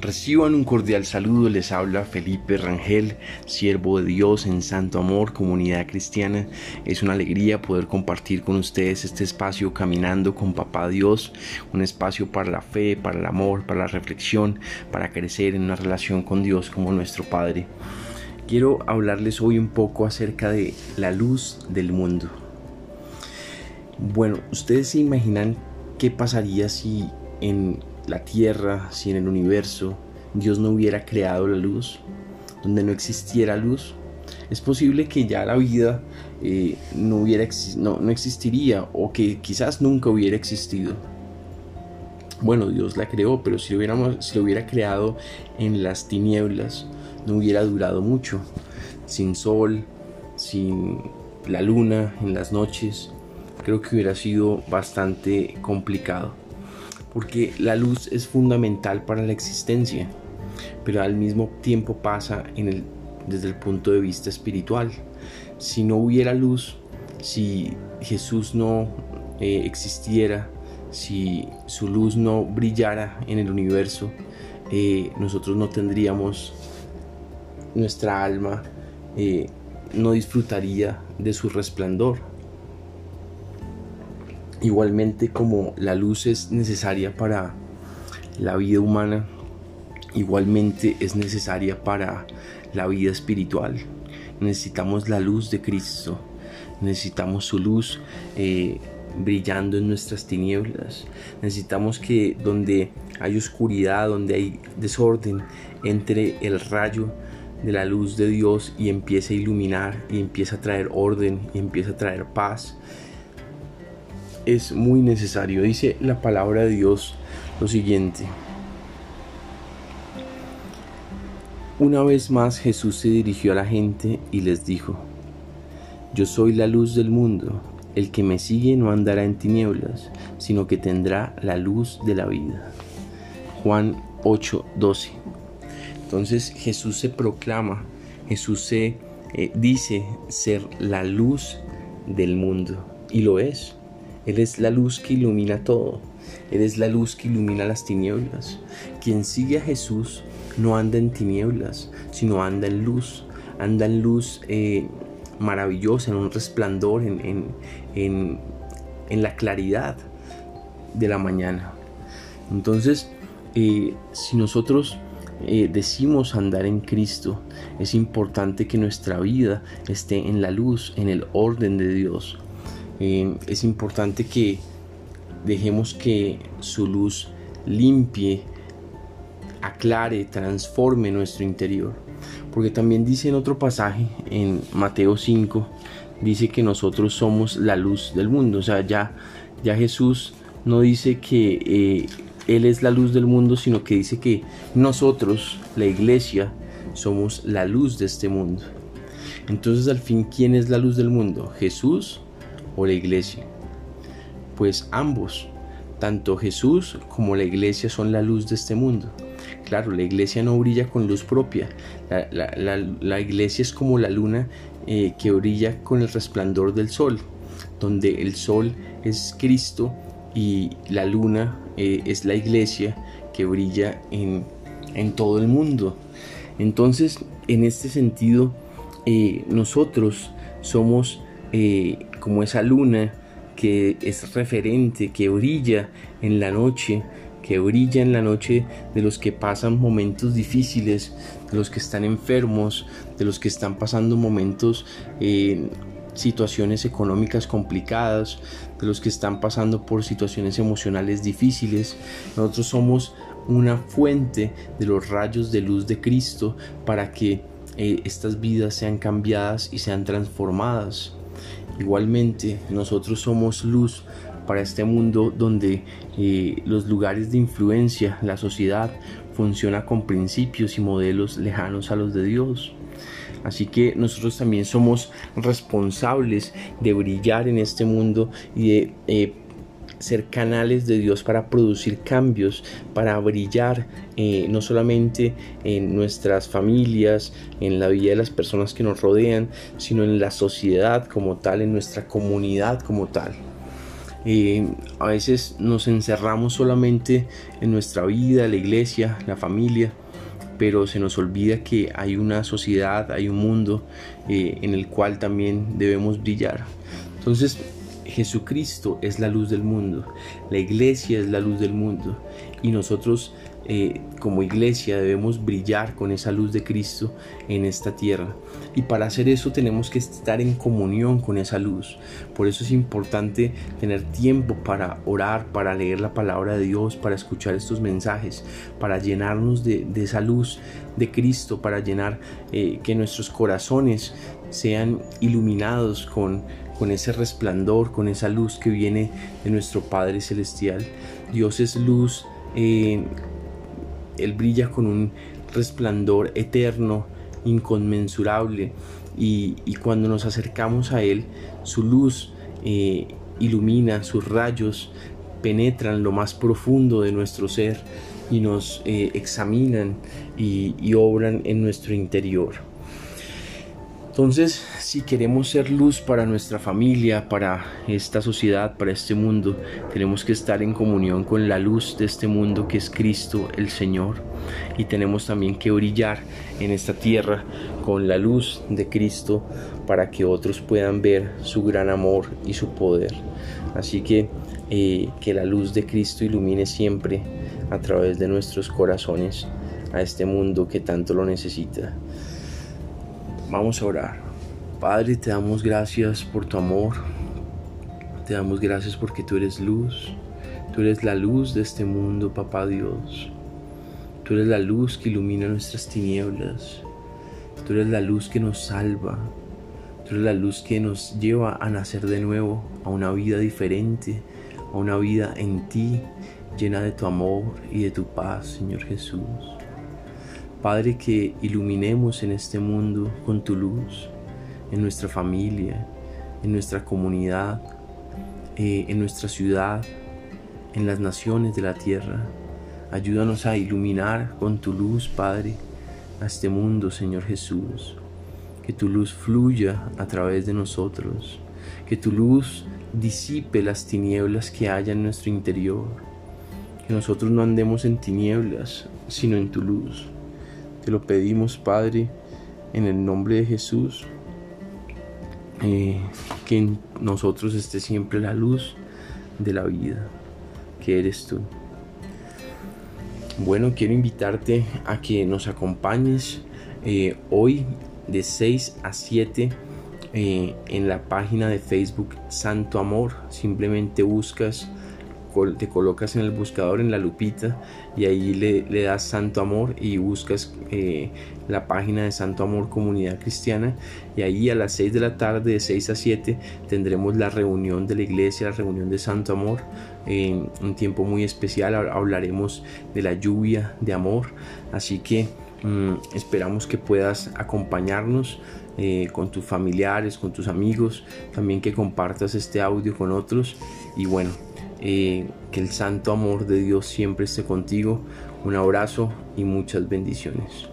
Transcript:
Reciban un cordial saludo, les habla Felipe Rangel, siervo de Dios en Santo Amor, comunidad cristiana. Es una alegría poder compartir con ustedes este espacio caminando con Papá Dios, un espacio para la fe, para el amor, para la reflexión, para crecer en una relación con Dios como nuestro Padre. Quiero hablarles hoy un poco acerca de la luz del mundo. Bueno, ustedes se imaginan qué pasaría si en la tierra, si en el universo Dios no hubiera creado la luz, donde no existiera luz, es posible que ya la vida eh, no, hubiera, no, no existiría o que quizás nunca hubiera existido. Bueno, Dios la creó, pero si lo, hubiéramos, si lo hubiera creado en las tinieblas, no hubiera durado mucho. Sin sol, sin la luna en las noches, creo que hubiera sido bastante complicado porque la luz es fundamental para la existencia, pero al mismo tiempo pasa desde el punto de vista espiritual. Si no hubiera luz, si Jesús no eh, existiera, si su luz no brillara en el universo, eh, nosotros no tendríamos nuestra alma, eh, no disfrutaría de su resplandor. Igualmente como la luz es necesaria para la vida humana, igualmente es necesaria para la vida espiritual. Necesitamos la luz de Cristo, necesitamos su luz eh, brillando en nuestras tinieblas. Necesitamos que donde hay oscuridad, donde hay desorden, entre el rayo de la luz de Dios y empiece a iluminar y empieza a traer orden y empieza a traer paz es muy necesario. Dice la palabra de Dios lo siguiente. Una vez más Jesús se dirigió a la gente y les dijo, Yo soy la luz del mundo, el que me sigue no andará en tinieblas, sino que tendrá la luz de la vida. Juan 8:12. Entonces Jesús se proclama, Jesús se eh, dice ser la luz del mundo, y lo es. Él es la luz que ilumina todo. Él es la luz que ilumina las tinieblas. Quien sigue a Jesús no anda en tinieblas, sino anda en luz. Anda en luz eh, maravillosa, en un resplandor, en, en, la claridad de la mañana. Entonces, eh, si nosotros eh, decimos andar en Cristo, es importante que nuestra vida esté en la luz, en el orden de Dios. Eh, es importante que dejemos que su luz limpie, aclare, transforme nuestro interior. Porque también dice en otro pasaje, en Mateo 5, dice que nosotros somos la luz del mundo. O sea, ya, ya Jesús no dice que eh, Él es la luz del mundo, sino que dice que nosotros, la iglesia, somos la luz de este mundo. Entonces, al fin, ¿quién es la luz del mundo? Jesús o la iglesia? Pues ambos, tanto Jesús como la iglesia son la luz de este mundo. Claro, la iglesia no brilla con luz propia. La, iglesia es como la luna eh, que brilla con el resplandor del sol, donde el sol es Cristo y la luna eh, es la iglesia que brilla en, todo el mundo. Entonces, en este sentido, eh, nosotros somos como esa luna que es referente, que brilla en la noche, que brilla en la noche de los que pasan momentos difíciles, de los que están enfermos, de los que están pasando momentos, eh, situaciones económicas complicadas, de los que están pasando por situaciones emocionales difíciles. Nosotros somos una fuente de los rayos de luz de Cristo para que eh, estas vidas sean cambiadas y sean transformadas. Igualmente, nosotros somos luz para este mundo donde eh, los lugares de influencia, la sociedad, funciona con principios y modelos lejanos a los de Dios. Así que nosotros también somos responsables de brillar en este mundo y de eh, ser canales de Dios para producir cambios, para brillar eh, no solamente en nuestras familias, en la vida de las personas que nos rodean, sino en la sociedad como tal, en nuestra comunidad como tal. Eh, a veces nos encerramos solamente en nuestra vida, la iglesia, la familia, pero se nos olvida que hay una sociedad, hay un mundo eh, en el cual también debemos brillar. Entonces, Jesucristo es la luz del mundo, la iglesia es la luz del mundo y nosotros eh, como iglesia debemos brillar con esa luz de Cristo en esta tierra. Y para hacer eso tenemos que estar en comunión con esa luz. Por eso es importante tener tiempo para orar, para leer la palabra de Dios, para escuchar estos mensajes, para llenarnos de, esa luz de Cristo, para llenar eh, que nuestros corazones sean iluminados con, con ese resplandor, con esa luz que viene de nuestro Padre Celestial. Dios es luz. Eh, él brilla con un resplandor eterno, inconmensurable, y, cuando nos acercamos a Él, su luz eh, ilumina, sus rayos penetran lo más profundo de nuestro ser y nos eh, examinan y obran en nuestro interior. Entonces, si queremos ser luz para nuestra familia, para esta sociedad, para este mundo, tenemos que estar en comunión con la luz de este mundo que es Cristo el Señor. Y tenemos también que brillar en esta tierra con la luz de Cristo para que otros puedan ver su gran amor y su poder. Así que eh, que la luz de Cristo ilumine siempre a través de nuestros corazones a este mundo que tanto lo necesita. Vamos a orar. Padre, te damos gracias por tu amor. Te damos gracias porque tú eres luz. Tú eres la luz de este mundo, papá Dios. Tú eres la luz que ilumina nuestras tinieblas. Tú eres la luz que nos salva. Tú eres la luz que nos lleva a nacer de nuevo, a una vida diferente, a una vida en ti, llena de tu amor y de tu paz, Señor Jesús. Padre, que iluminemos en este mundo con tu luz, en nuestra familia, en nuestra comunidad, eh, en nuestra ciudad, en las naciones de la tierra. Ayúdanos a iluminar con tu luz, Padre, a este mundo, Señor Jesús. Que tu luz fluya a través de nosotros. Que tu luz disipe las tinieblas que haya en nuestro interior. Que nosotros no andemos en tinieblas, sino en tu luz. Te lo pedimos, Padre, en el nombre de Jesús. Eh, que en nosotros esté siempre la luz de la vida, que eres tú. Bueno, quiero invitarte a que nos acompañes eh, hoy de 6 a 7 eh, en la página de Facebook Santo Amor. Simplemente buscas te colocas en el buscador en la lupita y ahí le, das Santo Amor y buscas eh, la página de Santo Amor Comunidad Cristiana y ahí a las 6 de la tarde de 6 a 7 tendremos la reunión de la iglesia, la reunión de Santo Amor, en un tiempo muy especial. Hablaremos de la lluvia de amor, así que mm, esperamos que puedas acompañarnos eh, con tus familiares, con tus amigos, también que compartas este audio con otros. Y bueno, eh, que el santo amor de Dios siempre esté contigo. Un abrazo y muchas bendiciones.